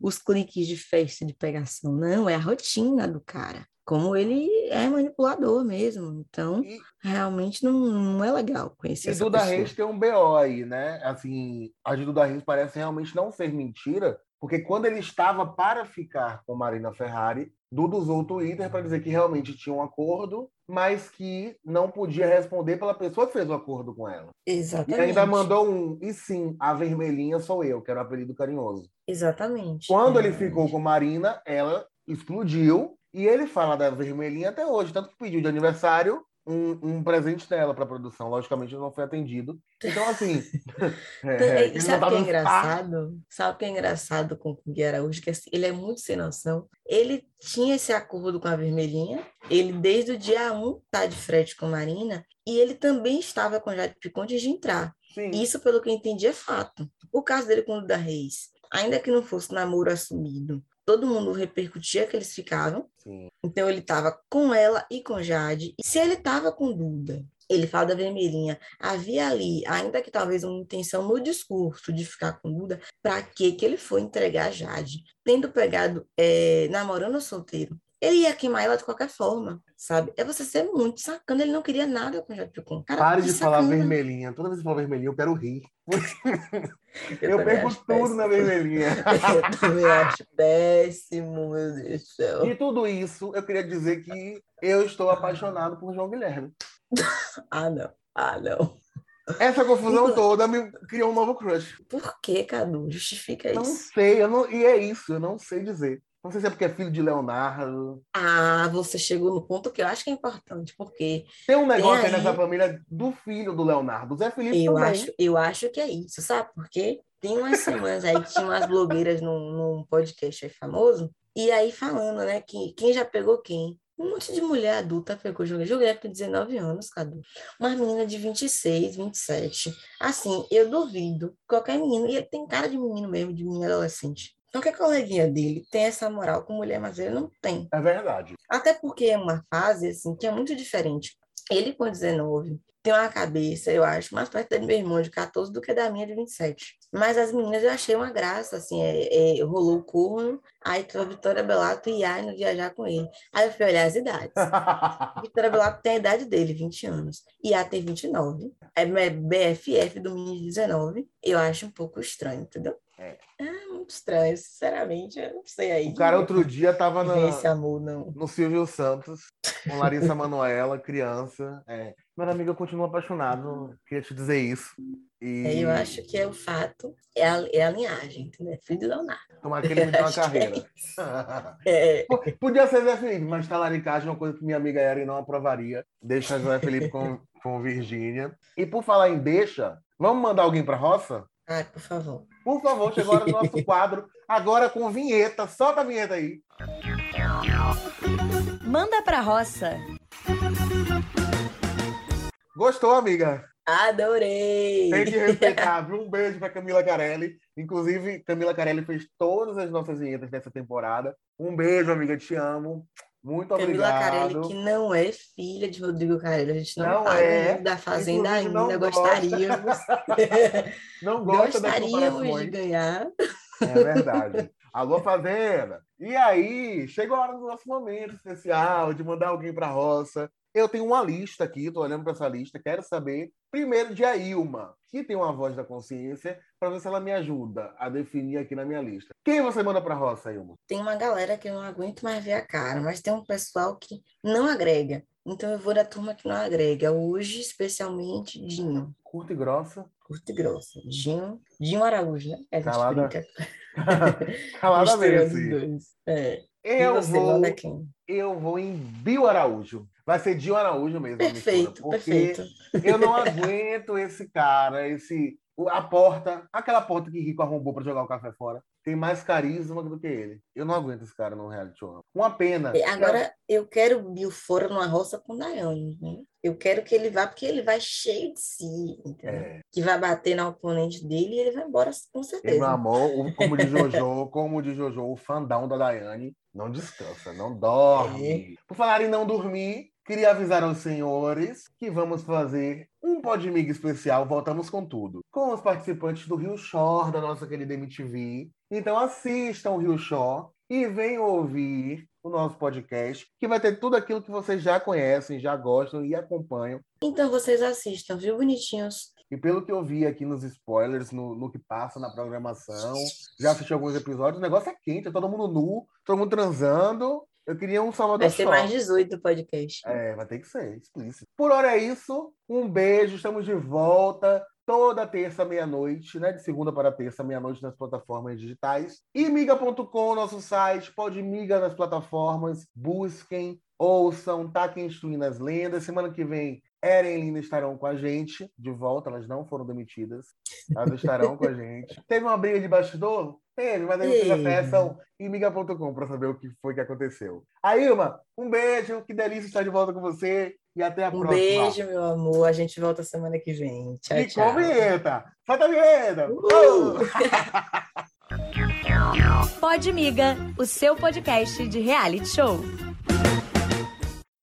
[SPEAKER 3] os cliques de festa de pegação, não, é a rotina do cara. Como ele é manipulador mesmo, então
[SPEAKER 2] E,
[SPEAKER 3] realmente não, não é legal conhecer
[SPEAKER 2] e
[SPEAKER 3] essa
[SPEAKER 2] Duda
[SPEAKER 3] pessoa.
[SPEAKER 2] Reis tem um BO aí, né? Assim, a de Duda Reis parece realmente não ser mentira, porque quando ele estava para ficar com Marina Ferrari, Duda usou o Twitter para dizer que realmente tinha um acordo, mas que não podia responder pela pessoa que fez o acordo com ela. E
[SPEAKER 3] Exatamente.
[SPEAKER 2] ainda mandou um, e sim, a vermelhinha sou eu, que era o apelido carinhoso.
[SPEAKER 3] Exatamente.
[SPEAKER 2] Quando
[SPEAKER 3] É.
[SPEAKER 2] ele ficou com Marina, ela explodiu e ele fala da vermelhinha até hoje, tanto que pediu de aniversário um, um presente dela para a produção. Logicamente não foi atendido. Então, assim. é,
[SPEAKER 3] E
[SPEAKER 2] ele
[SPEAKER 3] sabe o que é engraçado? Sabe o que é engraçado com o Gui Araújo? Que assim, ele é muito sem noção. Ele tinha esse acordo com a Vermelhinha. Ele, desde o dia 1, tá de frete com Marina. E ele também estava com Jade Picon antes de entrar.
[SPEAKER 2] Sim.
[SPEAKER 3] Isso, pelo que eu entendi, é fato. O caso dele com o da Reis, ainda que não fosse namoro assumido, todo mundo repercutia que eles ficavam.
[SPEAKER 2] sim.
[SPEAKER 3] Então ele estava com ela e com Jade. E se ele estava com Duda, ele fala da vermelhinha, havia ali, ainda que talvez uma intenção no discurso de ficar com Duda, para que que ele foi entregar a Jade? Tendo pegado, é, namorando solteiro. Ele ia queimar ela de qualquer forma, sabe? É você ser muito sacana. Ele não queria nada com Jade Picon. Cara,
[SPEAKER 2] Pare de falar
[SPEAKER 3] sacana.
[SPEAKER 2] vermelhinha. Toda vez que fala vermelhinha, eu quero rir.
[SPEAKER 3] Eu,
[SPEAKER 2] Eu, perco tudo
[SPEAKER 3] péssimo.
[SPEAKER 2] na vermelhinha.
[SPEAKER 3] Eu também acho péssimo, meu Deus do céu.
[SPEAKER 2] E tudo isso, eu queria dizer que eu estou apaixonado por João Guilherme.
[SPEAKER 3] Ah, não. Ah, não.
[SPEAKER 2] Essa confusão toda me criou um novo crush.
[SPEAKER 3] Por que, Cadu? Justifica
[SPEAKER 2] Não
[SPEAKER 3] isso.
[SPEAKER 2] sei, eu não, e é isso, eu não sei dizer. Não sei se é porque é filho de Leonardo.
[SPEAKER 3] Ah, você chegou no ponto que eu acho que é importante, porque
[SPEAKER 2] Tem um negócio aí
[SPEAKER 3] aí-
[SPEAKER 2] nessa família do filho do Leonardo, Zé Felipe
[SPEAKER 3] eu
[SPEAKER 2] também.
[SPEAKER 3] acho, eu acho que é isso, sabe? Porque tem umas semanas aí que tinha umas blogueiras num, num podcast aí famoso, e aí falando, né, que quem já pegou quem? Um monte de mulher adulta pegou jogo. Joguei com 19 anos, Cadu. Uma menina de 26, 27. Assim, eu duvido. Qualquer menino, e ele tem cara de menino mesmo, de menino adolescente. Qualquer coleguinha dele tem essa moral com mulher, mas ele não tem.
[SPEAKER 2] É verdade.
[SPEAKER 3] Até porque é uma fase, assim, que é muito diferente. Ele com 19 tem uma cabeça, eu acho, mais perto da do meu irmão de 14 do que da minha de 27. Mas as meninas eu achei uma graça, assim, é, é, rolou o corno, aí a Vitória Belato e a no viajar com ele. Aí eu fui olhar as idades. Vitória Belato tem a idade dele, 20 anos, e a tem 29. É BFF do menino de 19. Eu acho um pouco estranho, entendeu?
[SPEAKER 2] É.
[SPEAKER 3] É muito estranho, sinceramente, eu não sei aí.
[SPEAKER 2] o cara outro dia tava na,
[SPEAKER 3] esse amor, não.
[SPEAKER 2] no Silvio Santos, com Larissa Manoela, criança. É. Meu amigo, eu continuo apaixonado, queria te dizer isso. E...
[SPEAKER 3] É, eu acho que é o fato, é a, é a linhagem, entendeu? É Filho do Leonardo.
[SPEAKER 2] Tomara que ele me uma
[SPEAKER 3] é
[SPEAKER 2] carreira.
[SPEAKER 3] É,
[SPEAKER 2] P- Podia ser Zé Felipe, mas talaricagem é uma coisa que minha amiga Erin não aprovaria. Deixa Zé Felipe com, com Virgínia. E por falar em deixa, vamos mandar alguém pra roça?
[SPEAKER 3] Ai, por favor.
[SPEAKER 2] Por favor, chegou agora o nosso quadro, agora com vinheta. Solta a vinheta aí.
[SPEAKER 1] Manda pra roça.
[SPEAKER 2] Gostou, amiga?
[SPEAKER 3] Adorei!
[SPEAKER 2] Tem que respeitar. viu? Um beijo pra Camila Carelli. Inclusive, Camila Carelli fez todas as nossas vinhetas dessa temporada. Um beijo, amiga. Te amo. Muito
[SPEAKER 3] Camila
[SPEAKER 2] obrigado.
[SPEAKER 3] Carelli, que não é filha de Rodrigo Carelli. A gente não,
[SPEAKER 2] Não é.
[SPEAKER 3] da Fazenda ainda,
[SPEAKER 2] gosta.
[SPEAKER 3] gostaríamos.
[SPEAKER 2] Não gosta
[SPEAKER 3] gostaríamos de ganhar.
[SPEAKER 2] É verdade. Alô, Fazenda! E aí, chegou a hora do nosso momento especial de mandar alguém para a roça. Eu tenho uma lista aqui, estou olhando para essa lista, quero saber, primeiro, de a Ilma, que tem uma voz da consciência, para ver se ela me ajuda a definir aqui na minha lista. Quem você manda para a roça, Ilma?
[SPEAKER 3] Tem uma galera que eu não aguento mais ver a cara, mas tem um pessoal que não agrega. Então eu vou da turma que não agrega. Hoje, especialmente, Dinho.
[SPEAKER 2] Curta e grossa.
[SPEAKER 3] Curta e grossa. Dinho, Dinho Araújo, né? É,
[SPEAKER 2] Calada-. Calada
[SPEAKER 3] dois. É.
[SPEAKER 2] Eu
[SPEAKER 3] você
[SPEAKER 2] vou,
[SPEAKER 3] manda quem?
[SPEAKER 2] eu vou em Bio Araújo. Vai ser Dio Araújo mesmo. a mistura,
[SPEAKER 3] Perfeito,
[SPEAKER 2] porque
[SPEAKER 3] perfeito.
[SPEAKER 2] Eu não aguento esse cara, esse. A porta, aquela porta que Rico arrombou pra jogar o café fora, tem mais carisma do que ele. Eu não aguento esse cara no reality show. Uma pena.
[SPEAKER 3] É, Agora, eu quero Bill fora numa roça com Daiane. Né? Eu quero que ele vá, porque ele vai cheio de si?
[SPEAKER 2] É,
[SPEAKER 3] Que vai bater na oponente dele e ele vai embora com
[SPEAKER 2] e, meu
[SPEAKER 3] certeza.
[SPEAKER 2] amor, o- como de Jojo, como de Jojo, o fandão da Daiane não descansa, não dorme. Por falar em não dormir, queria avisar aos senhores que vamos fazer um Podmiga especial, voltamos com tudo, com os participantes do Rio Shore, da nossa querida MTV. Então assistam o Rio Shore e venham ouvir o nosso podcast, que vai ter tudo aquilo que vocês já conhecem, já gostam e acompanham.
[SPEAKER 3] Então vocês assistam, viu, bonitinhos?
[SPEAKER 2] E pelo que eu vi aqui nos spoilers, no, no que passa na programação, já assisti alguns episódios, o negócio é quente, é todo mundo nu, todo mundo transando. Eu queria um Salvador
[SPEAKER 3] Vai ser mais 18 do podcast.
[SPEAKER 2] É, vai ter que ser, explícito. Por hora é isso. Um beijo, estamos de volta toda terça, meia-noite, né? De segunda para terça, meia-noite nas plataformas digitais. E miga.com, nosso site, pode miga nas plataformas, busquem, ouçam, taquem instruindo as lendas. Semana que vem, Eren e Lina estarão com a gente de volta, elas não foram demitidas. Elas estarão com a gente. Teve uma briga de bastidor? Teve, mas aí vocês acessam imiga.com para saber o que foi que aconteceu. A Ilma, um beijo, que delícia estar de volta com você e até a
[SPEAKER 3] Um
[SPEAKER 2] próxima.
[SPEAKER 3] beijo, meu amor. A gente volta semana que vem. Tchau,
[SPEAKER 2] E
[SPEAKER 3] tchau.
[SPEAKER 2] com vinheta! Solta a vinheta!
[SPEAKER 3] Uhul!
[SPEAKER 1] Pode Miga, o seu podcast de reality show.